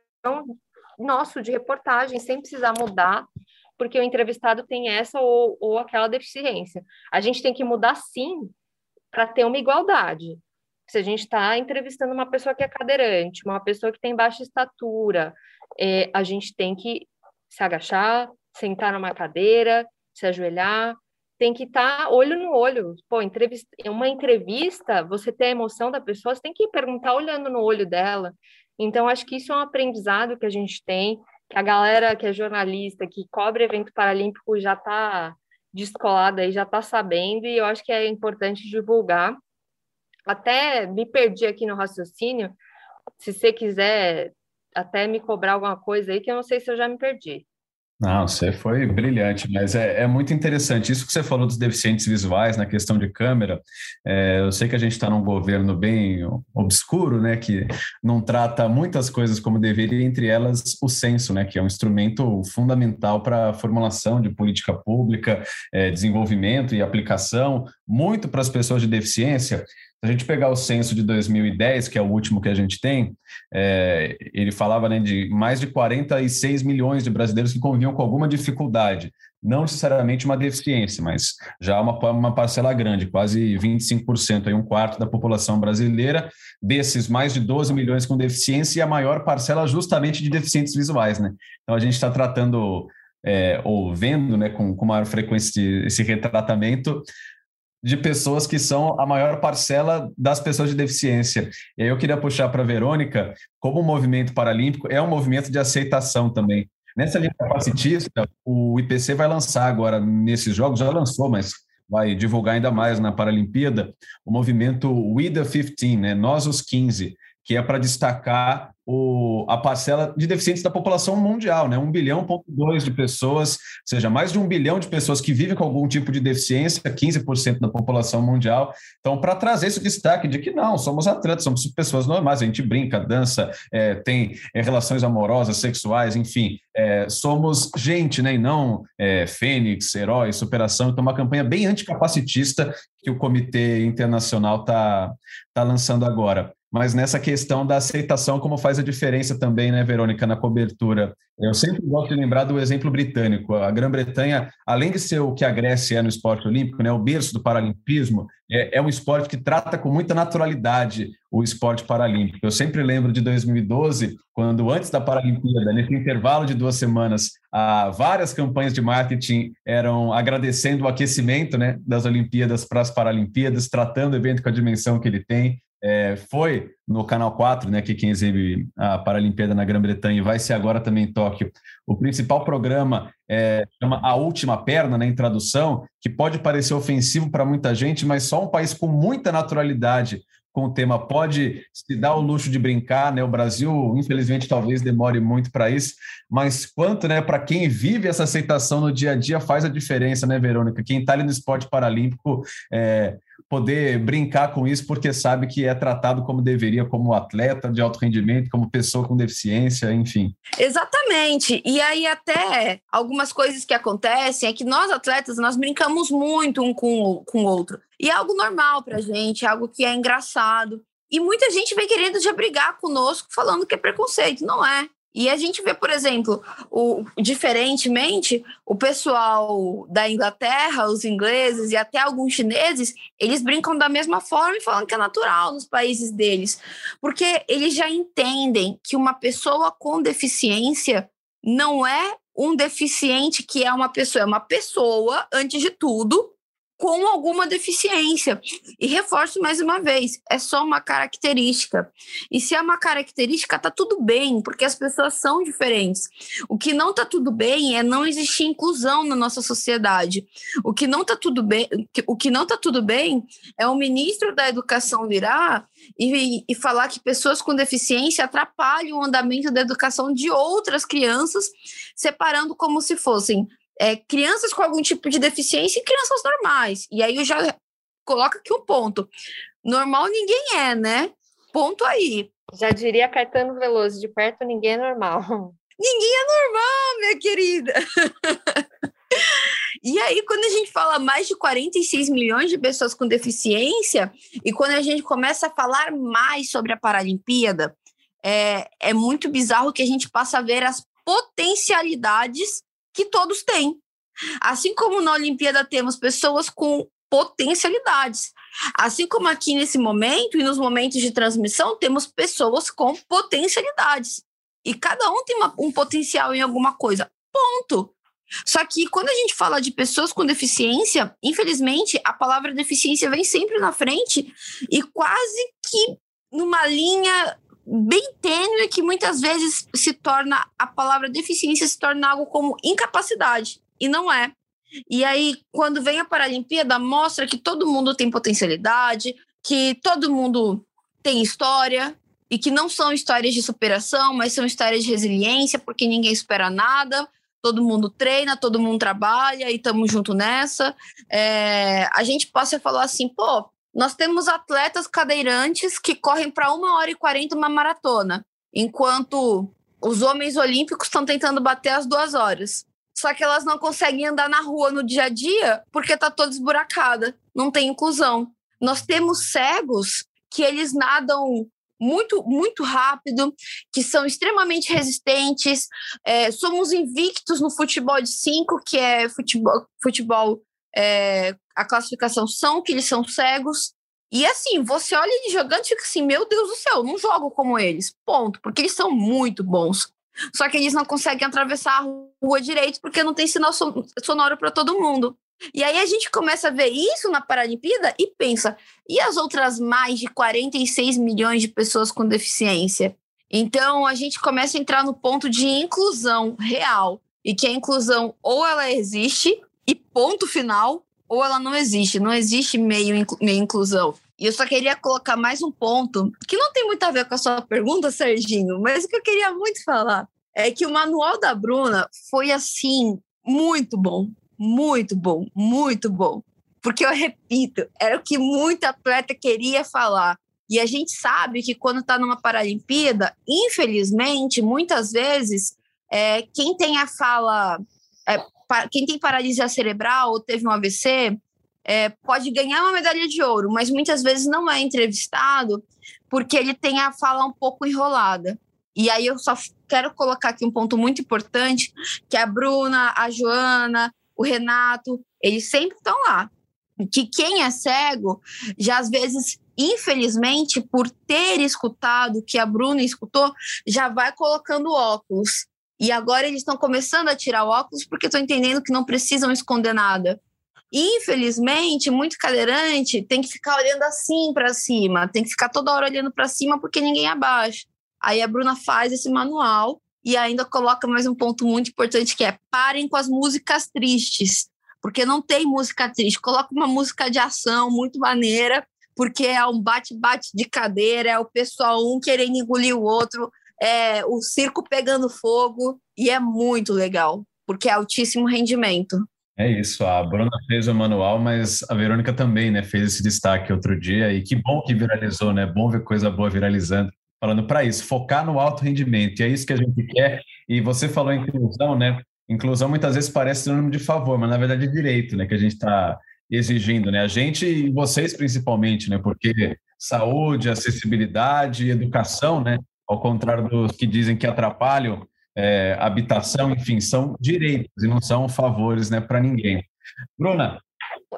nosso de reportagem, sem precisar mudar, porque o entrevistado tem essa ou, ou aquela deficiência. A gente tem que mudar sim para ter uma igualdade. Se a gente está entrevistando uma pessoa que é cadeirante, uma pessoa que tem baixa estatura, é, a gente tem que se agachar, sentar numa cadeira, se ajoelhar, tem que estar tá olho no olho. Pô, entrevista, uma entrevista, você tem a emoção da pessoa, você tem que perguntar olhando no olho dela. Então, acho que isso é um aprendizado que a gente tem, que a galera que é jornalista, que cobre evento paralímpico já está descolada e já está sabendo, e eu acho que é importante divulgar. Até me perdi aqui no raciocínio, se você quiser até me cobrar alguma coisa aí, que eu não sei se eu já me perdi. Não, você foi brilhante, mas é, é, muito interessante. Isso que você falou dos deficientes visuais na questão de câmera, é, eu sei que a gente está num governo bem obscuro, né, que não trata muitas coisas como deveria, entre elas o censo, né, que é um instrumento fundamental para a formulação de política pública, é, desenvolvimento e aplicação, muito para as pessoas de deficiência. Se a gente pegar o censo de 2010, que é o último que a gente tem, é, ele falava né, de mais de 46 milhões de brasileiros que conviviam com alguma dificuldade, não necessariamente uma deficiência, mas já uma, uma parcela grande, quase 25%, aí um quarto da população brasileira, desses mais de 12 milhões com deficiência e a maior parcela justamente de deficientes visuais. Né? Então a gente está tratando é, ou vendo né, com, com maior frequência esse retratamento de pessoas que são a maior parcela das pessoas de deficiência. E eu queria puxar para a Verônica, como o movimento paralímpico é um movimento de aceitação também. Nessa linha capacitista, o IPC vai lançar agora nesses jogos, já lançou, mas vai divulgar ainda mais na Paralimpíada, o movimento We the 15, né? Nós os 15, que é para destacar o, a parcela de deficientes da população mundial, né? 1 bilhão, ponto dois de pessoas, ou seja, mais de um bilhão de pessoas que vivem com algum tipo de deficiência, 15% da população mundial. Então, para trazer esse destaque de que não, somos atletas, somos pessoas normais, a gente brinca, dança, é, tem é, relações amorosas, sexuais, enfim, é, somos gente, né? E não é, fênix, herói, superação. Então, uma campanha bem anticapacitista que o Comitê Internacional está tá lançando agora mas nessa questão da aceitação, como faz a diferença também, né, Verônica, na cobertura. Eu sempre gosto de lembrar do exemplo britânico. A Grã-Bretanha, além de ser o que a Grécia é no esporte olímpico, né, o berço do paralimpismo, é, é um esporte que trata com muita naturalidade o esporte paralímpico. Eu sempre lembro de 2012, quando antes da Paralimpíada, nesse intervalo de duas semanas, várias campanhas de marketing eram agradecendo o aquecimento né, das Olimpíadas para as Paralimpíadas, tratando o evento com a dimensão que ele tem é, foi no Canal 4, né, que quem exibe a Paralimpíada na Grã-Bretanha e vai ser agora também em Tóquio. O principal programa é, chama A Última Perna, né, em tradução, que pode parecer ofensivo para muita gente, mas só um país com muita naturalidade com o tema pode se dar o luxo de brincar, né? O Brasil, infelizmente, talvez demore muito para isso, mas quanto, né, para quem vive essa aceitação no dia a dia faz a diferença, né, Verônica? Quem está ali no esporte paralímpico é, poder brincar com isso porque sabe que é tratado como deveria, como atleta de alto rendimento, como pessoa com deficiência, enfim. Exatamente. E aí até algumas coisas que acontecem é que nós atletas nós brincamos muito um com com o outro. E é algo normal pra gente, é algo que é engraçado. E muita gente vem querendo já brigar conosco falando que é preconceito, não é? E a gente vê, por exemplo, o, diferentemente, o pessoal da Inglaterra, os ingleses e até alguns chineses, eles brincam da mesma forma e falam que é natural nos países deles, porque eles já entendem que uma pessoa com deficiência não é um deficiente que é uma pessoa, é uma pessoa, antes de tudo, com alguma deficiência. E reforço mais uma vez, é só uma característica. E se é uma característica, tá tudo bem, porque as pessoas são diferentes. O que não tá tudo bem é não existir inclusão na nossa sociedade. O que não tá tudo bem, o que não tá tudo bem é o ministro da Educação virar e, e falar que pessoas com deficiência atrapalham o andamento da educação de outras crianças, separando como se fossem é, crianças com algum tipo de deficiência e crianças normais. E aí eu já coloco aqui um ponto. Normal ninguém é, né? Ponto aí. Já diria Caetano Veloso, de perto ninguém é normal. Ninguém é normal, minha querida. E aí, quando a gente fala mais de 46 milhões de pessoas com deficiência, e quando a gente começa a falar mais sobre a Paralimpíada, é, é muito bizarro que a gente passa a ver as potencialidades que todos têm. Assim como na Olimpíada temos pessoas com potencialidades. Assim como aqui nesse momento e nos momentos de transmissão, temos pessoas com potencialidades. E cada um tem uma, um potencial em alguma coisa. Ponto. Só que quando a gente fala de pessoas com deficiência, infelizmente, a palavra deficiência vem sempre na frente e quase que numa linha bem tênue que muitas vezes se torna a palavra deficiência se torna algo como incapacidade e não é. E aí quando vem a Paralimpíada mostra que todo mundo tem potencialidade, que todo mundo tem história e que não são histórias de superação, mas são histórias de resiliência, porque ninguém espera nada. Todo mundo treina, todo mundo trabalha e estamos junto nessa. É, a gente possa falar assim, pô, nós temos atletas cadeirantes que correm para uma hora e quarenta uma maratona, enquanto os homens olímpicos estão tentando bater as duas horas. Só que elas não conseguem andar na rua no dia a dia porque está toda esburacada, não tem inclusão. Nós temos cegos que eles nadam muito, muito rápido, que são extremamente resistentes. É, somos invictos no futebol de cinco, que é futebol, futebol é, a classificação são que eles são cegos. E assim, você olha eles jogando e fica assim, meu Deus do céu, não jogo como eles. Ponto. Porque eles são muito bons. Só que eles não conseguem atravessar a rua direito porque não tem sinal sonoro para todo mundo. E aí a gente começa a ver isso na Paralimpíada e pensa, e as outras mais de 46 milhões de pessoas com deficiência? Então a gente começa a entrar no ponto de inclusão real. E que a inclusão ou ela existe e ponto final, ou ela não existe, não existe meio, meio inclusão. E eu só queria colocar mais um ponto, que não tem muito a ver com a sua pergunta, Serginho, mas o que eu queria muito falar é que o manual da Bruna foi assim, muito bom, muito bom, muito bom. Porque eu repito, era o que muito atleta queria falar. E a gente sabe que quando está numa Paralimpíada, infelizmente, muitas vezes, é, quem tem a fala, quem tem paralisia cerebral ou teve um AVC, é, pode ganhar uma medalha de ouro, mas muitas vezes não é entrevistado porque ele tem a fala um pouco enrolada. E aí eu só quero colocar aqui um ponto muito importante, que a Bruna, a Joana, o Renato, eles sempre estão lá. Que quem é cego, já às vezes, infelizmente, por ter escutado o que a Bruna escutou, já vai colocando óculos. E agora eles estão começando a tirar óculos porque estão entendendo que não precisam esconder nada. Infelizmente, muito cadeirante tem que ficar olhando assim para cima, tem que ficar toda hora olhando para cima porque ninguém abaixa. Aí a Bruna faz esse manual e ainda coloca mais um ponto muito importante que é parem com as músicas tristes, porque não tem música triste. Coloca uma música de ação muito maneira, porque é um bate-bate de cadeira, é o pessoal um querendo engolir o outro, é o circo pegando fogo e é muito legal, porque é altíssimo rendimento. É isso, a Bruna fez o manual, mas a Verônica também, né, fez esse destaque outro dia e que bom que viralizou, né? Bom ver coisa boa viralizando. Falando para isso, focar no alto rendimento, e é isso que a gente quer. E você falou em inclusão, né? Inclusão muitas vezes parece sinônimo de favor, mas na verdade é direito, né, que a gente está exigindo, né? A gente e vocês principalmente, né? Porque saúde, acessibilidade, educação, né? Ao contrário dos que dizem que atrapalham, é, habitação, enfim, são direitos e não são favores né, para ninguém. Bruna.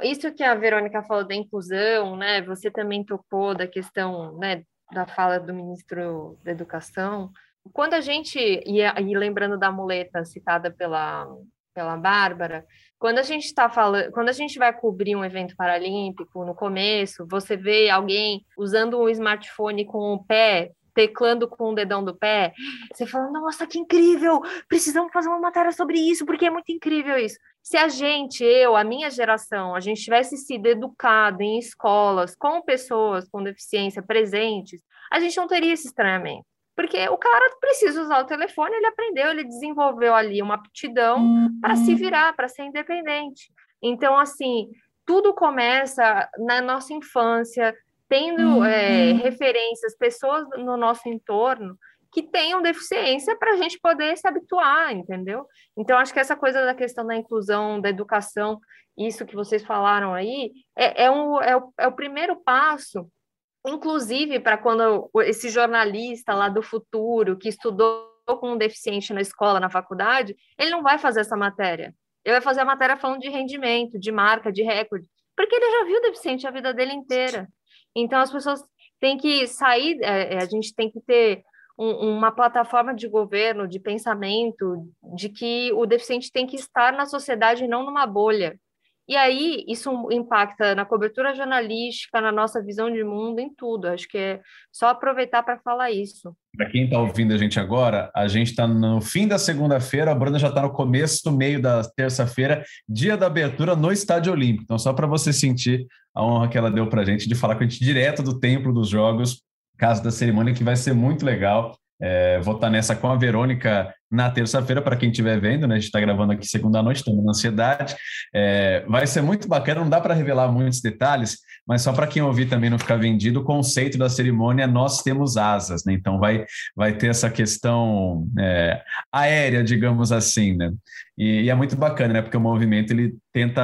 Isso que a Verônica falou da inclusão, né? Você também tocou da questão né, da fala do ministro da Educação. Quando a gente, e, e lembrando da muleta citada pela, pela Bárbara, quando a gente está falando, quando a gente vai cobrir um evento paralímpico, no começo, você vê alguém usando um smartphone com o pé teclando com o dedão do pé, você fala, nossa, que incrível! Precisamos fazer uma matéria sobre isso, porque é muito incrível isso. Se a gente, eu, a minha geração, a gente tivesse sido educado em escolas com pessoas com deficiência presentes, a gente não teria esse estranhamento. Porque o cara precisa usar o telefone, ele aprendeu, ele desenvolveu ali uma aptidão uhum. para se virar, para ser independente. Então, assim, tudo começa na nossa infância, tendo uhum. é, referências, pessoas no nosso entorno que tenham deficiência para a gente poder se habituar, entendeu? Então, acho que essa coisa da questão da inclusão, da educação, isso que vocês falaram aí, é, é, um, é, o, é o primeiro passo, inclusive para quando esse jornalista lá do futuro, que estudou com um deficiente na escola, na faculdade, ele não vai fazer essa matéria. Ele vai fazer a matéria falando de rendimento, de marca, de recorde, porque ele já viu deficiente a vida dele inteira. Então, as pessoas têm que sair, é, é, a gente tem que ter um, uma plataforma de governo, de pensamento, de que o deficiente tem que estar na sociedade e não numa bolha. E aí, isso impacta na cobertura jornalística, na nossa visão de mundo, em tudo. Acho que é só aproveitar para falar isso. Para quem está ouvindo a gente agora, a gente está no fim da segunda-feira, a Bruna já está no começo, meio da terça-feira, dia da abertura no Estádio Olímpico. Então, só para você sentir a honra que ela deu para a gente de falar com a gente direto do templo dos Jogos, casa da cerimônia, que vai ser muito legal. É, vou estar nessa com a Verônica na terça-feira, para quem estiver vendo, né? A gente está gravando aqui segunda noite, estamos na ansiedade. É, vai ser muito bacana, não dá para revelar muitos detalhes, mas só para quem ouvir também não ficar vendido, o conceito da cerimônia nós temos asas, né? Então vai, vai ter essa questão é, aérea, digamos assim, né? E, e, é muito bacana, né? Porque o movimento ele tenta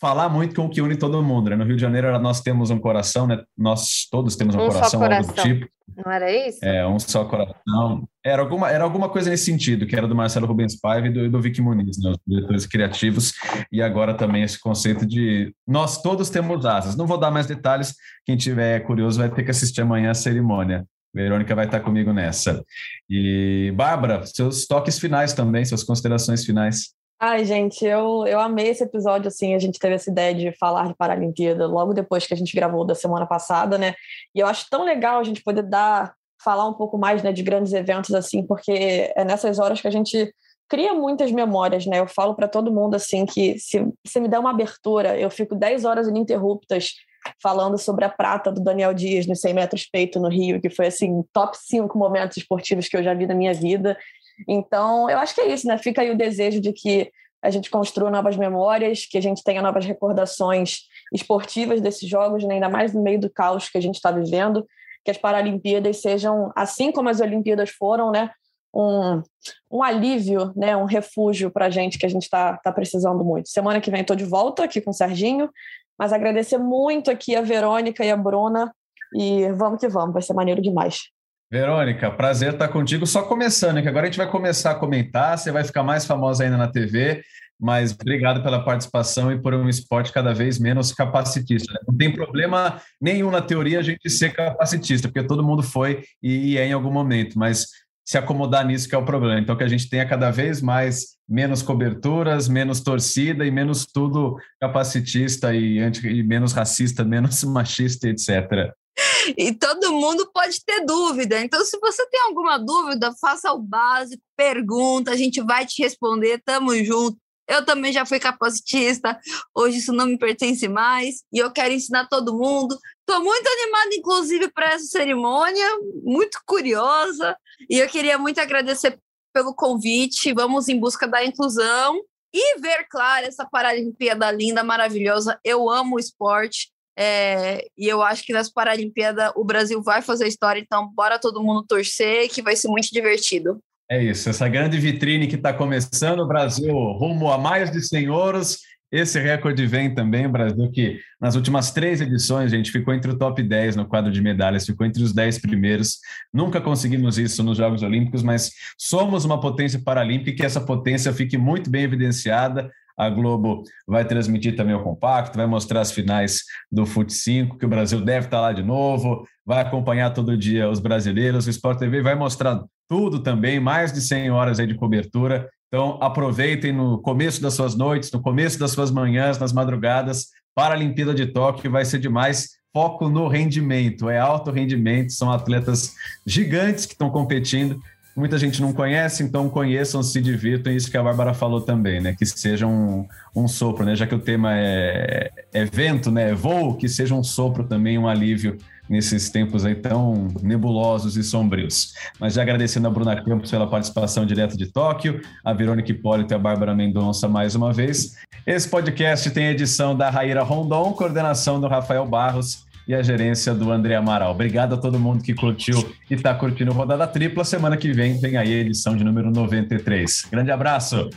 falar muito com o que une todo mundo. Né? No Rio de Janeiro nós temos um coração, né? Nós todos temos um, um coração, coração. do tipo. Não era isso? É, um só coração. Era alguma, era alguma coisa nesse sentido, que era do Marcelo Rubens Paiva e do, do Vicky Muniz, né? os diretores criativos, e agora também esse conceito de nós todos temos asas. Não vou dar mais detalhes, quem tiver curioso vai ter que assistir amanhã a cerimônia. Verônica vai estar comigo nessa. E, Bárbara, seus toques finais também, suas considerações finais. Ai, gente, eu, eu amei esse episódio, assim, a gente teve essa ideia de falar de Paralimpíada logo depois que a gente gravou da semana passada, né? E eu acho tão legal a gente poder dar, falar um pouco mais, né, de grandes eventos, assim, porque é nessas horas que a gente cria muitas memórias, né? Eu falo para todo mundo, assim, que se, se me der uma abertura, eu fico 10 horas ininterruptas falando sobre a prata do Daniel Dias nos 100 metros peito no Rio, que foi assim, top 5 momentos esportivos que eu já vi na minha vida. Então, eu acho que é isso, né? Fica aí o desejo de que a gente construa novas memórias, que a gente tenha novas recordações esportivas desses jogos, né? ainda mais no meio do caos que a gente está vivendo, que as Paralimpíadas sejam, assim como as Olimpíadas foram, né? Um, um alívio, né? um refúgio para a gente que a gente está tá precisando muito. Semana que vem estou de volta aqui com o Serginho, mas agradecer muito aqui a Verônica e a Bruna e vamos que vamos, vai ser maneiro demais. Verônica, prazer estar contigo. Só começando, que agora a gente vai começar a comentar, você vai ficar mais famosa ainda na TV, mas obrigado pela participação e por um esporte cada vez menos capacitista. Né? Não tem problema nenhum na teoria a gente ser capacitista, porque todo mundo foi e é em algum momento, mas se acomodar nisso que é o problema. Então, que a gente tenha cada vez mais menos coberturas, menos torcida e menos tudo capacitista e, anti, e menos racista, menos machista, etc e todo mundo pode ter dúvida. Então, se você tem alguma dúvida, faça o básico, pergunta, a gente vai te responder, tamo junto. Eu também já fui capacitista, hoje isso não me pertence mais e eu quero ensinar todo mundo. Estou muito animada, inclusive, para essa cerimônia, muito curiosa e eu queria muito agradecer pelo convite. Vamos em busca da inclusão e ver, claro, essa Paralimpíada linda, maravilhosa. Eu amo o esporte. É, e eu acho que nas Paralimpíadas o Brasil vai fazer história, então bora todo mundo torcer, que vai ser muito divertido. É isso, essa grande vitrine que está começando, o Brasil rumo a mais de 100 ouros. Esse recorde vem também, o Brasil, que nas últimas três edições, gente ficou entre o top 10 no quadro de medalhas, ficou entre os 10 primeiros. Nunca conseguimos isso nos Jogos Olímpicos, mas somos uma potência paralímpica e que essa potência fique muito bem evidenciada a Globo vai transmitir também o compacto, vai mostrar as finais do Fute 5, que o Brasil deve estar lá de novo, vai acompanhar todo dia os brasileiros, o Sport TV vai mostrar tudo também, mais de 100 horas aí de cobertura. Então, aproveitem no começo das suas noites, no começo das suas manhãs, nas madrugadas, para a Olimpíada de Tóquio, vai ser demais. Foco no rendimento, é alto rendimento, são atletas gigantes que estão competindo muita gente não conhece, então conheçam, se divirtam, isso que a Bárbara falou também, né? Que seja um, um sopro, né? Já que o tema é, é vento, né? É voo, que seja um sopro também, um alívio nesses tempos aí tão nebulosos e sombrios. Mas já agradecendo a Bruna Campos pela participação direto de Tóquio, a Verônica Hipólito e a Bárbara Mendonça mais uma vez. Esse podcast tem edição da Raíra Rondon, coordenação do Rafael Barros e a gerência do André Amaral. Obrigado a todo mundo que curtiu e está curtindo Rodada Tripla. Semana que vem vem aí a edição de número 93. Grande abraço!